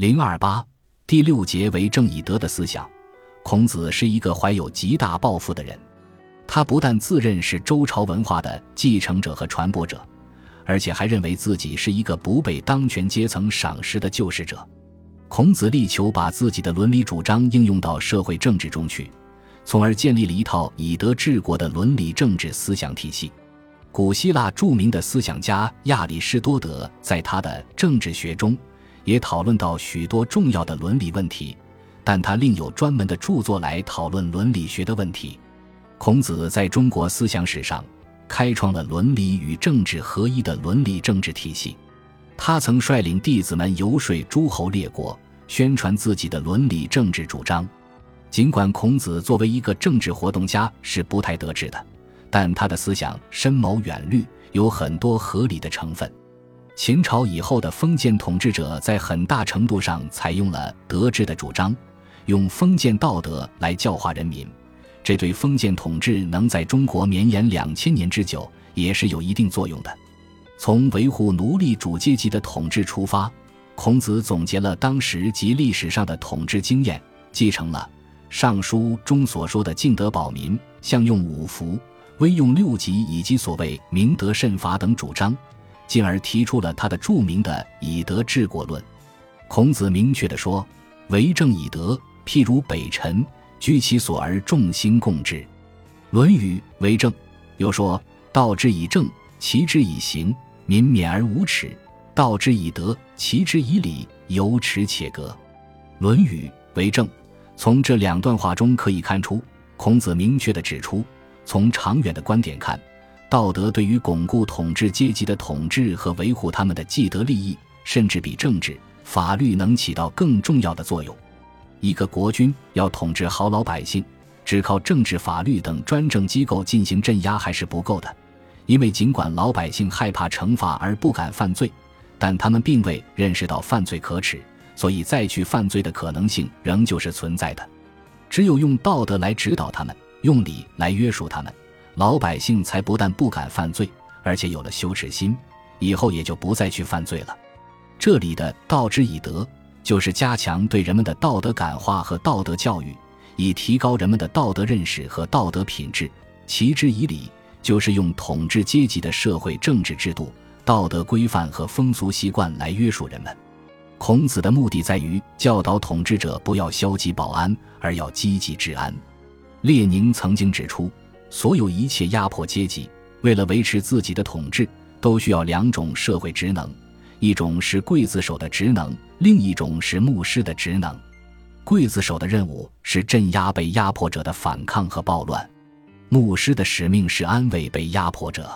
零二八第六节为正以德的思想。孔子是一个怀有极大抱负的人，他不但自认是周朝文化的继承者和传播者，而且还认为自己是一个不被当权阶层赏识的救世者。孔子力求把自己的伦理主张应用到社会政治中去，从而建立了一套以德治国的伦理政治思想体系。古希腊著名的思想家亚里士多德在他的政治学中也讨论到许多重要的伦理问题，但他另有专门的著作来讨论伦理学的问题。孔子在中国思想史上开创了伦理与政治合一的伦理政治体系。他曾率领弟子们游说诸侯列国，宣传自己的伦理政治主张。尽管孔子作为一个政治活动家是不太得志的。但他的思想深谋远虑，有很多合理的成分。秦朝以后的封建统治者在很大程度上采用了德治的主张，用封建道德来教化人民，这对封建统治能在中国绵延两千年之久也是有一定作用的。从维护奴隶主阶级的统治出发，孔子总结了当时及历史上的统治经验，继承了《尚书》中所说的“敬德保民，相用五福”。威用六级以及所谓明德慎罚等主张，进而提出了他的著名的以德治国论。孔子明确地说：“为政以德，譬如北辰，居其所而众星共之。”《论语·为政》又说：“道之以政，齐之以刑，民免而无耻；道之以德，齐之以礼，有耻且格。”《论语·为政》从这两段话中可以看出，孔子明确地指出。从长远的观点看，道德对于巩固统治阶级的统治和维护他们的既得利益，甚至比政治、法律能起到更重要的作用。一个国君要统治好老百姓，只靠政治、法律等专政机构进行镇压还是不够的，因为尽管老百姓害怕惩罚而不敢犯罪，但他们并未认识到犯罪可耻，所以再去犯罪的可能性仍旧是存在的。只有用道德来指导他们。用礼来约束他们，老百姓才不但不敢犯罪，而且有了羞耻心，以后也就不再去犯罪了。这里的“道之以德”，就是加强对人们的道德感化和道德教育，以提高人们的道德认识和道德品质；“齐之以礼”，就是用统治阶级的社会政治制度、道德规范和风俗习惯来约束人们。孔子的目的在于教导统治者不要消极保安，而要积极治安。列宁曾经指出，所有一切压迫阶级为了维持自己的统治，都需要两种社会职能：一种是刽子手的职能，另一种是牧师的职能。刽子手的任务是镇压被压迫者的反抗和暴乱，牧师的使命是安慰被压迫者，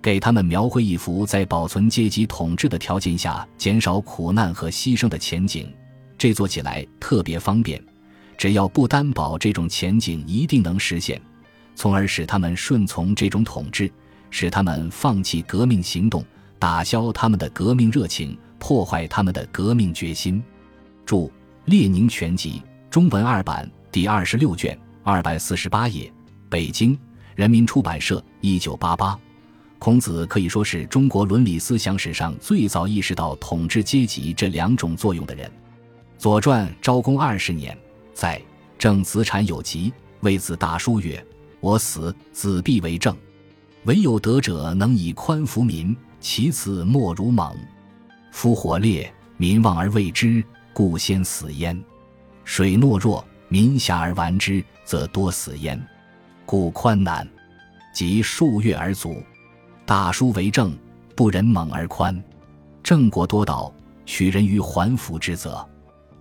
给他们描绘一幅在保存阶级统治的条件下减少苦难和牺牲的前景。这做起来特别方便。只要不担保这种前景一定能实现，从而使他们顺从这种统治，使他们放弃革命行动，打消他们的革命热情，破坏他们的革命决心。注《列宁全集》中文二版第二十六卷二百四十八页，北京人民出版社，一九八八。孔子可以说是中国伦理思想史上最早意识到统治阶级这两种作用的人。《左传》昭公二十年。在正子产有疾，谓子大叔曰：“我死，子必为政。唯有德者能以宽服民，其次莫如猛。夫火烈，民望而畏之，故先死焉；水懦弱，民狭而玩之，则多死焉。故宽难，即数月而足。大叔为政，不忍猛而宽，郑国多岛，取人于还服之责。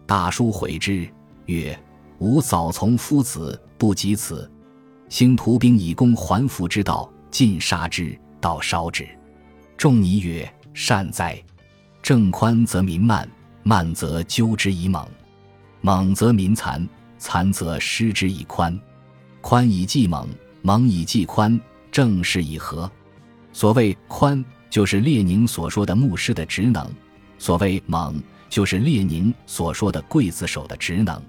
大叔悔之，曰。”吾早从夫子，不及此。兴徒兵以攻还服之道，尽杀之，道烧之。仲尼曰：“善哉！政宽则民慢，慢则纠之以猛，猛则民残，残则失之以宽。宽以济猛，猛以济宽，正是以和。所谓宽，就是列宁所说的牧师的职能；所谓猛，就是列宁所说的刽子手的职能。”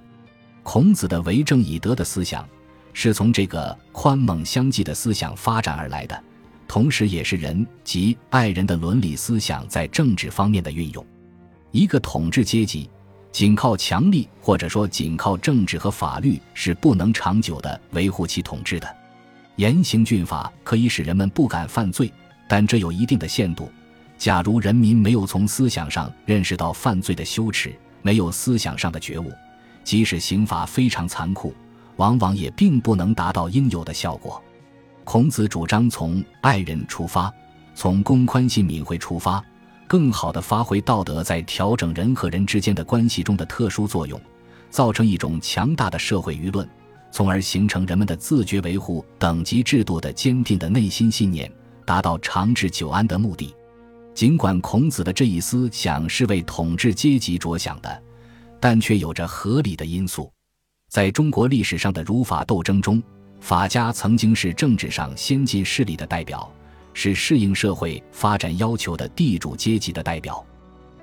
孔子的为政以德的思想，是从这个宽猛相济的思想发展而来的，同时也是人及爱人的伦理思想在政治方面的运用。一个统治阶级仅靠强力或者说仅靠政治和法律是不能长久的维护其统治的。严刑峻法可以使人们不敢犯罪，但这有一定的限度。假如人民没有从思想上认识到犯罪的羞耻，没有思想上的觉悟，即使刑法非常残酷，往往也并不能达到应有的效果。孔子主张从爱人出发，从公宽信敏惠出发。更好地发挥道德在调整人和人之间的关系中的特殊作用，造成一种强大的社会舆论，从而形成人们的自觉维护等级制度的坚定的内心信念，达到长治久安的目的。尽管孔子的这一思想是为统治阶级着想的，但却有着合理的因素。在中国历史上的儒法斗争中，法家曾经是政治上先进势力的代表。是适应社会发展要求的地主阶级的代表，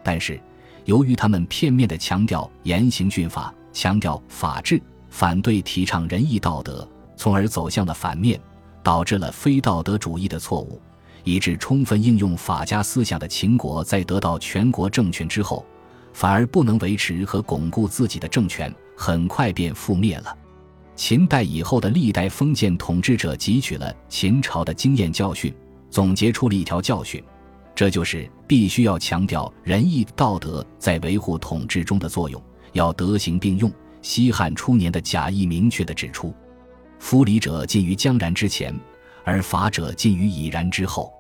但是由于他们片面地强调严刑峻法，强调法治，反对提倡仁义道德，从而走向了反面，导致了非道德主义的错误，以致充分应用法家思想的秦国在得到全国政权之后，反而不能维持和巩固自己的政权，很快便覆灭了。秦代以后的历代封建统治者汲取了秦朝的经验教训。总结出了一条教训，这就是必须要强调仁义道德在维护统治中的作用，要德行并用。西汉初年的贾谊明确地指出：“夫礼者尽于将然之前，而法者尽于已然之后。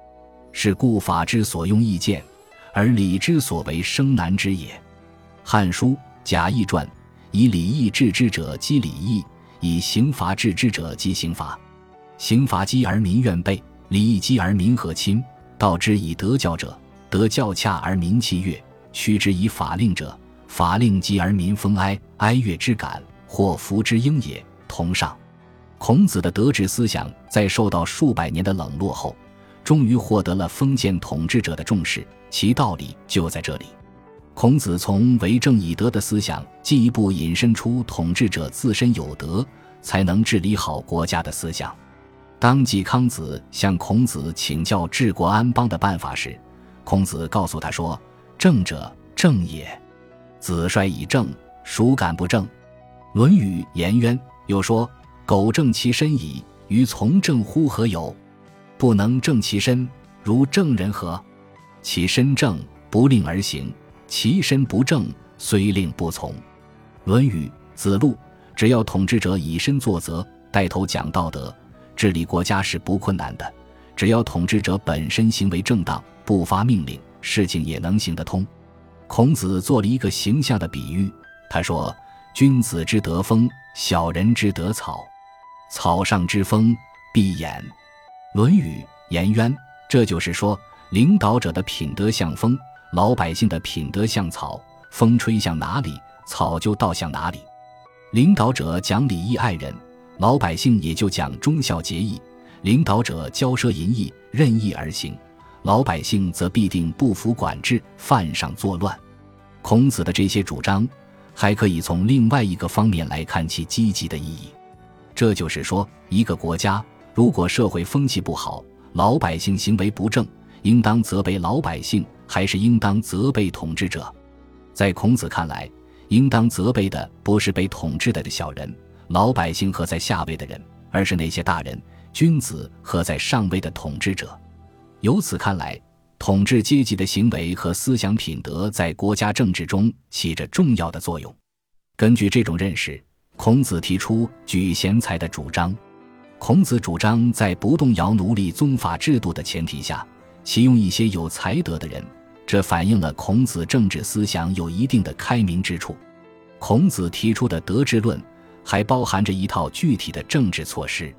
是故法之所用易见，而礼之所为生难之也。”《汉书·贾谊传》以礼义治之者积礼义，以刑罚治之者积刑罚。刑罚积而民怨备。礼义积而民和亲，道之以德教者，德教洽而民气悦；屈之以法令者，法令积而民风哀，哀乐之感，或福之应也。同上。孔子的德治思想在受到数百年的冷落后，终于获得了封建统治者的重视，其道理就在这里。孔子从为政以德的思想，进一步引申出统治者自身有德，才能治理好国家的思想。当季康子向孔子请教治国安邦的办法时，孔子告诉他说：“政者，正也。子帅以正，孰敢不正？”《论语·颜渊》又说：“苟正其身矣，于从政乎何有？不能正其身，如正人何？其身正，不令而行；其身不正，虽令不从。”《论语·子路》只要统治者以身作则，带头讲道德。治理国家是不困难的，只要统治者本身行为正当，不发命令，事情也能行得通。孔子做了一个形象的比喻，他说：“君子之德风，小人之德草。草上之风必偃。”《论语·颜渊》。这就是说，领导者的品德像风，老百姓的品德像草，风吹向哪里，草就倒向哪里。领导者讲礼义爱人。老百姓也就讲忠孝节义，领导者骄奢淫逸、任意而行，老百姓则必定不服管制、犯上作乱。孔子的这些主张，还可以从另外一个方面来看其积极的意义。这就是说，一个国家如果社会风气不好，老百姓行为不正，应当责备老百姓，还是应当责备统治者？在孔子看来，应当责备的不是被统治的的小人。老百姓和在下位的人，而是那些大人、君子和在上位的统治者。由此看来，统治阶级的行为和思想品德在国家政治中起着重要的作用。根据这种认识，孔子提出举贤才的主张。孔子主张在不动摇奴隶宗法制度的前提下，启用一些有才德的人，这反映了孔子政治思想有一定的开明之处。孔子提出的德治论。还包含着一套具体的政治措施，《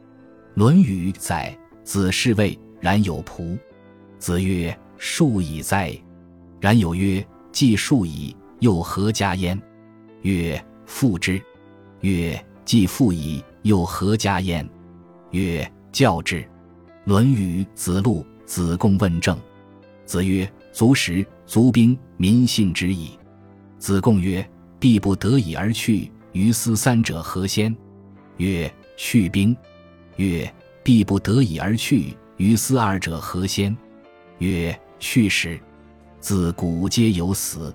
论语》载：“子是谓然有仆。”子曰：“恕矣哉！”然有曰：“既恕矣，又何加焉？”曰：“父之。”曰：“既父矣，又何加焉？”曰：“教之。”《论语·子路》子贡问政，子曰：“足食，足兵，民信之矣。”子贡曰：“必不得已而去。”于斯三者何先？曰：去兵。曰：必不得已而去。于斯二者何先？曰：去时。自古皆有死，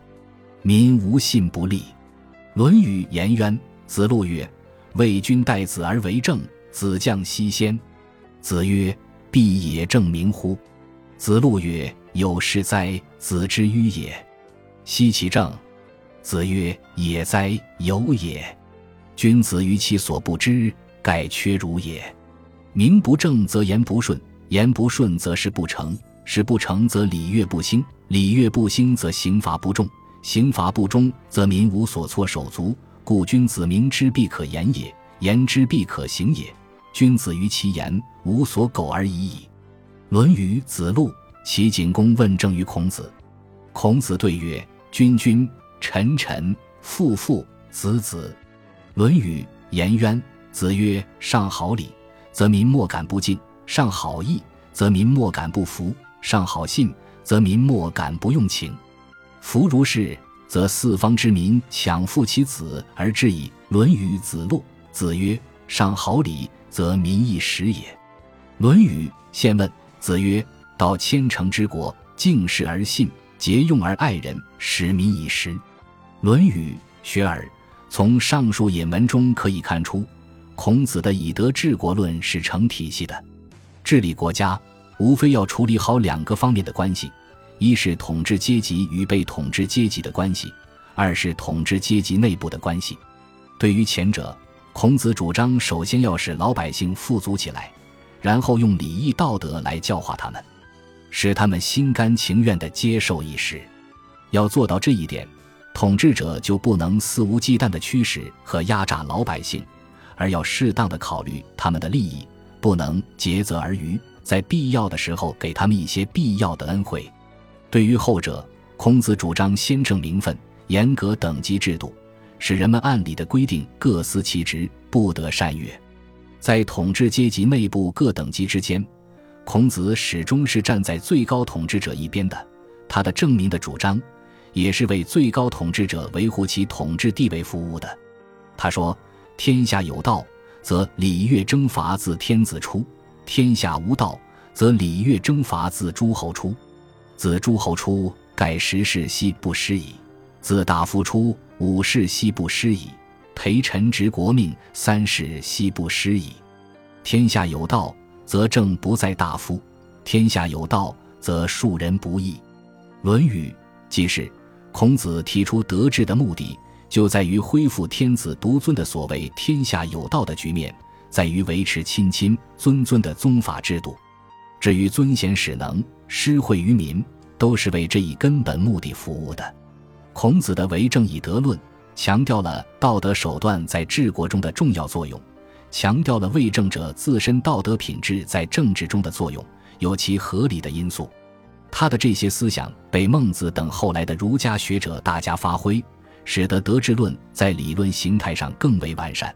民无信不立。论语颜渊子路曰：“为君待子而为政，子将西先。”子曰：“必也正名乎？”子路曰：“有事哉，子之迂也！奚其政？”子曰：“也哉，有也！君子于其所不知，盖缺如也。名不正则言不顺，言不顺则事不成，事不成则礼乐不兴，礼乐不兴则刑罚不重，刑罚不忠则民无所措手足。故君子明之必可言也，言之必可行也。君子于其言，无所苟而已矣。”《论语·子路》齐景公问政于孔子，孔子对曰：“君君。”臣臣父父子子，《论语·颜渊》子曰：“上好礼，则民莫敢不敬；上好义，则民莫敢不服；上好信，则民莫敢不用情。夫如是，则四方之民抢父其子而至矣。”《论语·子路》子曰：“上好礼，则民亦食也。”《论语·宪问》子曰：“道千乘之国，敬事而信，节用而爱人，使民以时。”《论语·学而》从上述引文中可以看出，孔子的以德治国论是成体系的。治理国家，无非要处理好两个方面的关系：一是统治阶级与被统治阶级的关系；二是统治阶级内部的关系。对于前者，孔子主张首先要使老百姓富足起来，然后用礼义道德来教化他们，使他们心甘情愿地接受一时。要做到这一点。统治者就不能肆无忌惮地驱使和压榨老百姓，而要适当的考虑他们的利益，不能竭泽而渔，在必要的时候给他们一些必要的恩惠。对于后者，孔子主张先正名分，严格等级制度，使人们按理的规定各司其职，不得擅越。在统治阶级内部各等级之间，孔子始终是站在最高统治者一边的。他的正名的主张。也是为最高统治者维护其统治地位服务的。他说：“天下有道，则礼乐征伐自天子出；天下无道，则礼乐征伐自诸侯出。自诸侯出，盖十世兮不失矣；自大夫出，五世兮不失矣；陪臣执国命，三世兮不失矣。天下有道，则政不在大夫；天下有道，则庶人不易。”《论语》即是。孔子提出德治的目的，就在于恢复天子独尊的所谓“天下有道”的局面，在于维持亲亲尊尊的宗法制度。至于尊贤使能、施惠于民，都是为这一根本目的服务的。孔子的为政以德论，强调了道德手段在治国中的重要作用，强调了为政者自身道德品质在政治中的作用，有其合理的因素。他的这些思想被孟子等后来的儒家学者大加发挥，使得德治论在理论形态上更为完善。